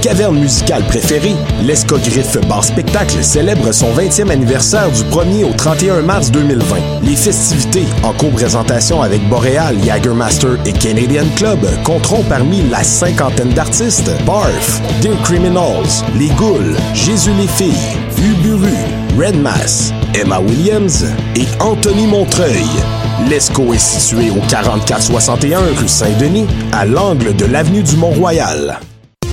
caverne musicale préférée, l'Escogriffe Bar Spectacle célèbre son 20e anniversaire du 1er au 31 mars 2020. Les festivités, en co-présentation avec Boréal, Jagermaster et Canadian Club, compteront parmi la cinquantaine d'artistes Barf, Dear Criminals, Les Ghouls, Jésus les filles, Uburu, Red Mass, Emma Williams et Anthony Montreuil. L'ESCO est situé au 4461 rue Saint-Denis, à l'angle de l'avenue du Mont-Royal.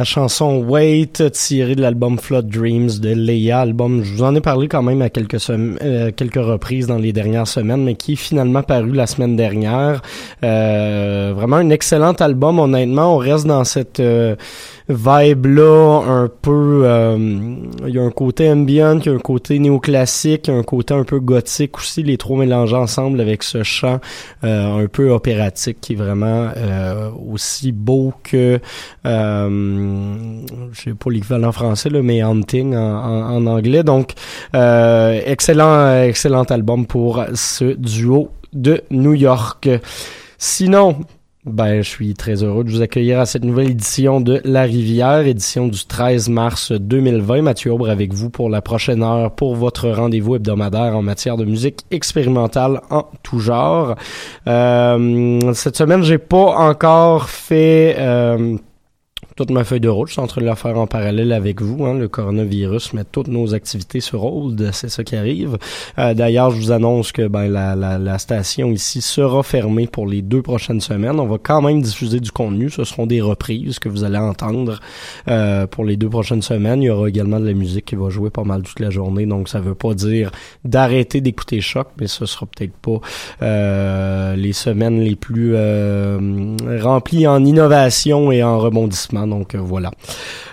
La chanson Wait tirée de l'album Flood Dreams de Leia, album je vous en ai parlé quand même à quelques euh, quelques reprises dans les dernières semaines mais qui est finalement paru la semaine dernière. Euh, vraiment un excellent album honnêtement, on reste dans cette euh, vibe là un peu euh, il y a un côté ambient, il y a un côté néoclassique, un côté un peu gothique aussi les trois mélangés ensemble avec ce chant un peu opératique qui est vraiment aussi beau que euh, je sais pas l'équivalent français là, mais Hunting en, en, anglais. Donc euh, excellent, excellent album pour ce duo de New York. Sinon, ben, je suis très heureux de vous accueillir à cette nouvelle édition de La Rivière, édition du 13 mars 2020. Mathieu Aubre avec vous pour la prochaine heure pour votre rendez-vous hebdomadaire en matière de musique expérimentale en tout genre. Euh, cette semaine, j'ai pas encore fait euh, toute ma feuille de route. Je suis en train de la faire en parallèle avec vous. Hein. Le coronavirus met toutes nos activités sur hold. C'est ça qui arrive. Euh, d'ailleurs, je vous annonce que ben, la, la, la, station ici sera fermée pour les deux prochaines semaines. On va quand même diffuser du contenu. Ce seront des reprises que vous allez entendre euh, pour les deux prochaines semaines. Il y aura également de la musique qui va jouer pas mal toute la journée. Donc, ça veut pas dire d'arrêter d'écouter Choc, mais ce sera peut-être pas euh, les semaines les plus remplies en innovation et en rebondissement. Donc euh, voilà.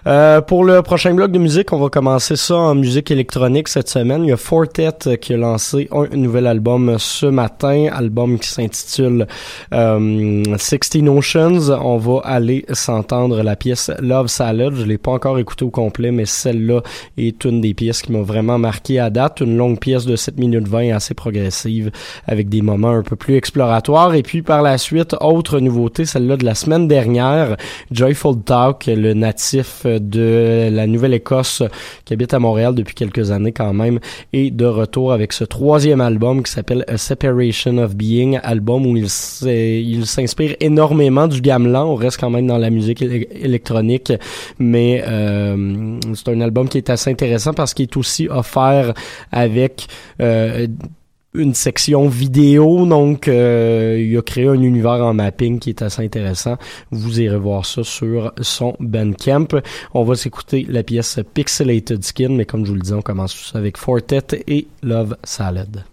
Euh, pour le prochain bloc de musique, on va commencer ça en musique électronique cette semaine. Il y a Fortet euh, qui a lancé un, nouvel album ce matin, album qui s'intitule euh, 16 Oceans. On va aller s'entendre la pièce Love Salad. Je l'ai pas encore écouté au complet, mais celle-là est une des pièces qui m'a vraiment marqué à date. Une longue pièce de 7 minutes 20 assez progressive avec des moments un peu plus exploratoires. Et puis par la suite, autre nouveauté, celle-là de la semaine dernière, Joyful Le natif de la Nouvelle-Écosse qui habite à Montréal depuis quelques années quand même et de retour avec ce troisième album qui s'appelle A Separation of Being, album où il s'inspire énormément du gamelan. On reste quand même dans la musique électronique, mais euh, c'est un album qui est assez intéressant parce qu'il est aussi offert avec euh, une section vidéo, donc euh, il a créé un univers en mapping qui est assez intéressant. Vous irez voir ça sur son Bandcamp. On va s'écouter la pièce Pixelated Skin, mais comme je vous le dis, on commence avec Fortet et Love Salad.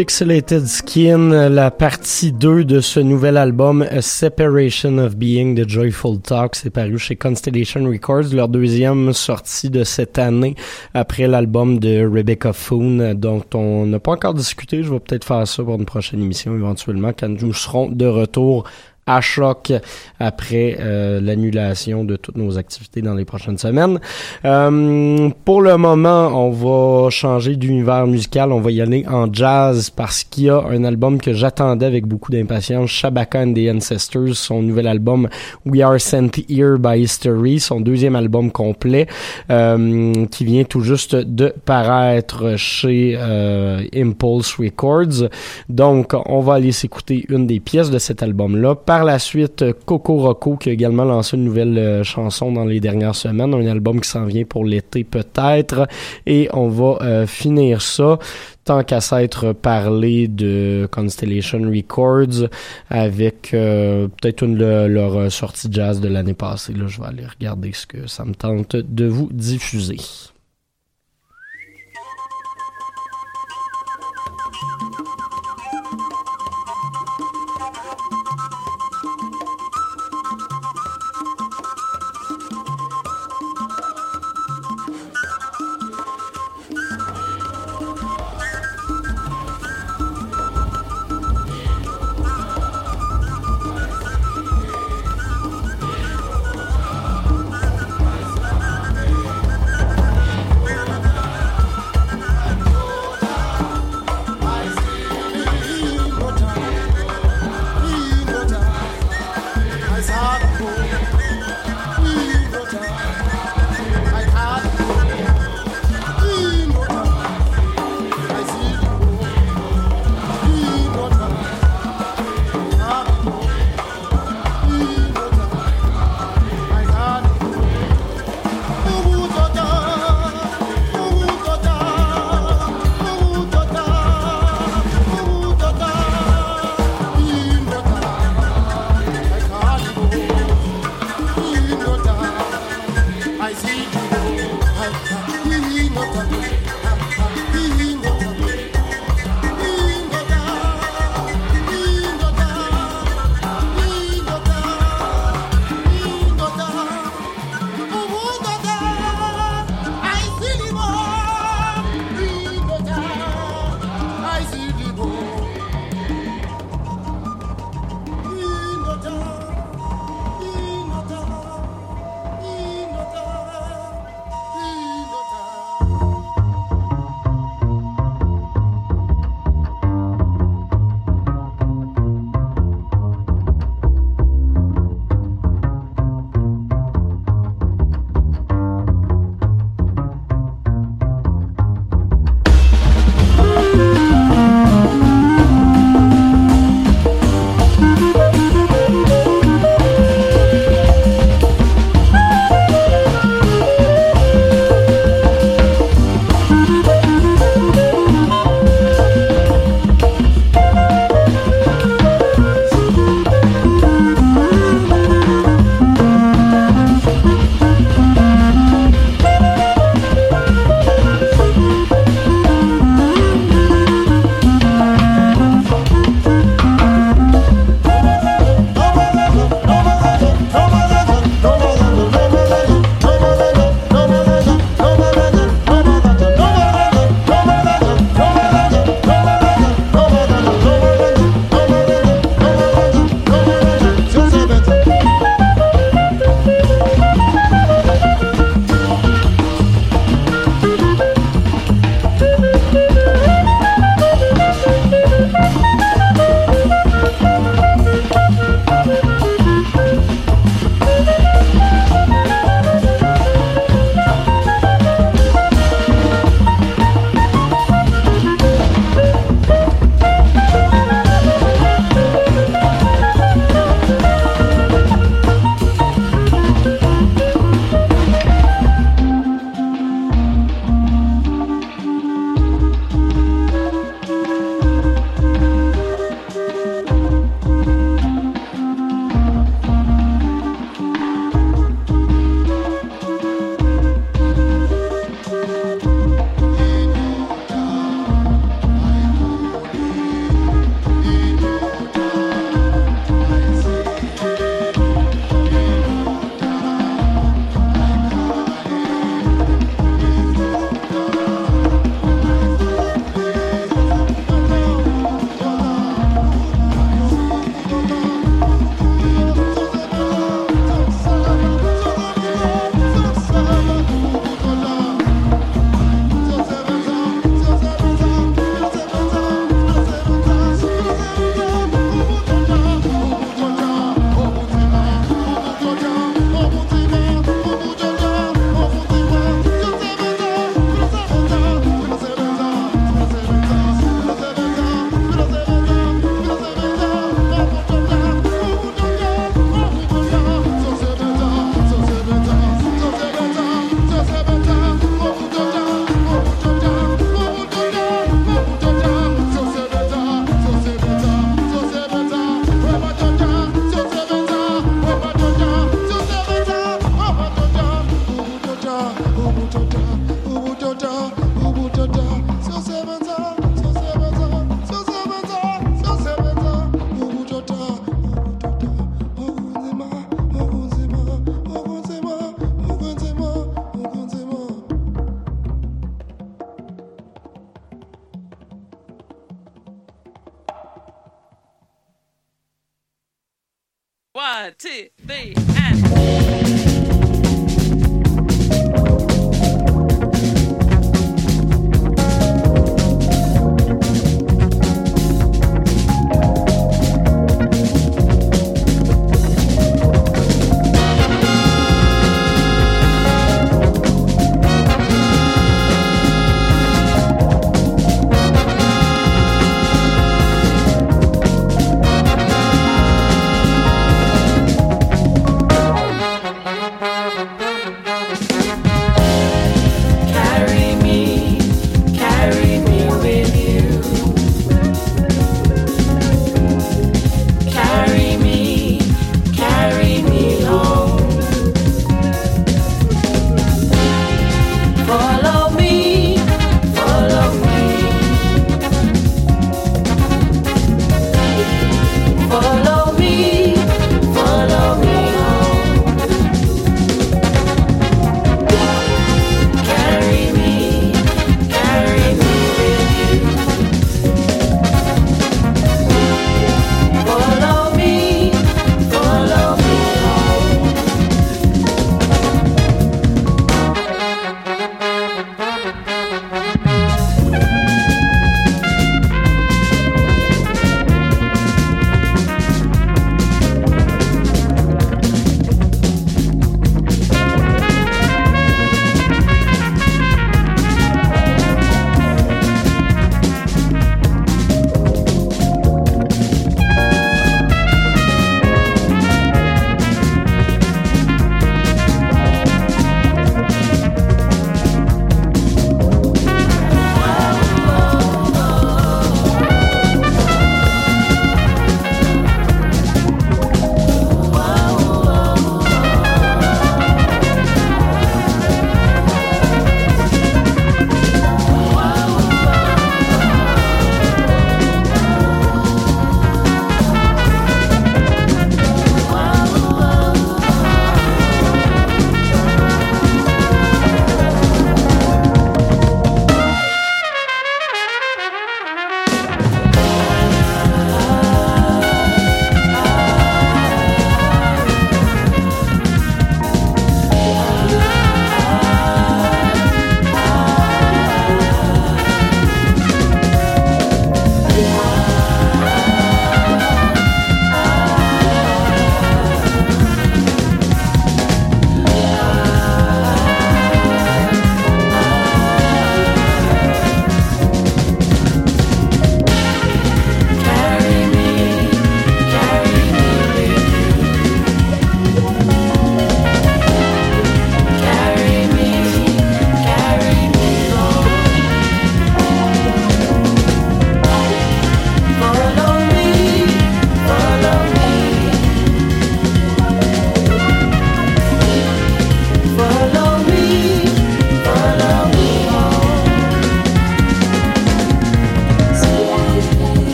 Pixelated Skin, la partie 2 de ce nouvel album A Separation of Being de Joyful Talk, c'est paru chez Constellation Records, leur deuxième sortie de cette année après l'album de Rebecca Foon dont on n'a pas encore discuté, je vais peut-être faire ça pour une prochaine émission éventuellement quand nous serons de retour à choc après euh, l'annulation de toutes nos activités dans les prochaines semaines. Euh, pour le moment, on va changer d'univers musical, on va y aller en jazz parce qu'il y a un album que j'attendais avec beaucoup d'impatience, Shabaka and the Ancestors, son nouvel album We Are Sent Here by History, son deuxième album complet euh, qui vient tout juste de paraître chez euh, Impulse Records. Donc, on va aller s'écouter une des pièces de cet album-là. Par la suite, Coco Rocco qui a également lancé une nouvelle euh, chanson dans les dernières semaines, un album qui s'en vient pour l'été peut-être. Et on va euh, finir ça tant qu'à s'être parlé de Constellation Records avec euh, peut-être une de leur sortie jazz de l'année passée. Là, je vais aller regarder ce que ça me tente de vous diffuser.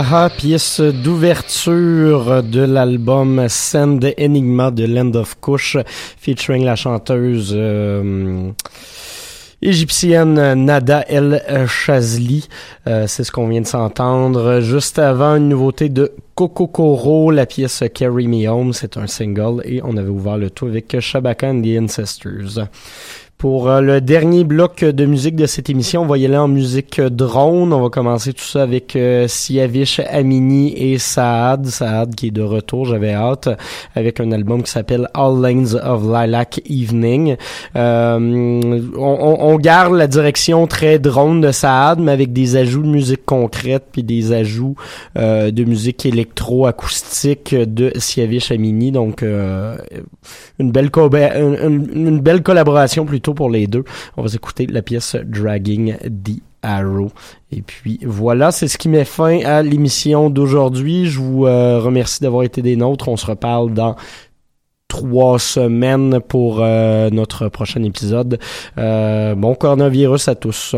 Aha, pièce d'ouverture de l'album Send Enigma de Land of Kush, featuring la chanteuse euh, égyptienne Nada El Shazli. Euh, C'est ce qu'on vient de s'entendre. Juste avant, une nouveauté de Coco Coro, la pièce Carry Me Home. C'est un single et on avait ouvert le tout avec Shabaka and the Ancestors. Pour euh, le dernier bloc de musique de cette émission, on va y aller en musique drone. On va commencer tout ça avec euh, Siavish Amini et Saad. Saad qui est de retour, j'avais hâte, avec un album qui s'appelle All Lanes of Lilac Evening. Euh, on, on- garde la direction très drone de Saad, mais avec des ajouts de musique concrète puis des ajouts euh, de musique électro-acoustique de Siavish Amini. Donc, euh, une belle une belle collaboration plutôt pour les deux. On va écouter la pièce Dragging the Arrow. Et puis voilà, c'est ce qui met fin à l'émission d'aujourd'hui. Je vous euh, remercie d'avoir été des nôtres. On se reparle dans trois semaines pour euh, notre prochain épisode. Euh, bon coronavirus à tous.